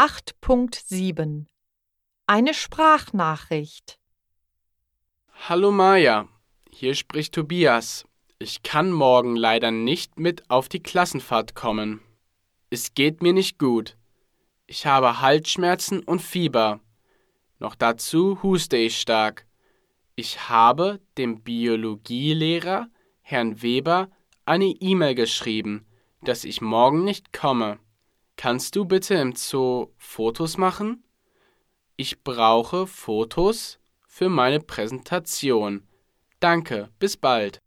8.7 Eine Sprachnachricht Hallo Maja, hier spricht Tobias. Ich kann morgen leider nicht mit auf die Klassenfahrt kommen. Es geht mir nicht gut. Ich habe Halsschmerzen und Fieber. Noch dazu huste ich stark. Ich habe dem Biologielehrer, Herrn Weber, eine E-Mail geschrieben, dass ich morgen nicht komme. Kannst du bitte im Zoo Fotos machen? Ich brauche Fotos für meine Präsentation. Danke, bis bald.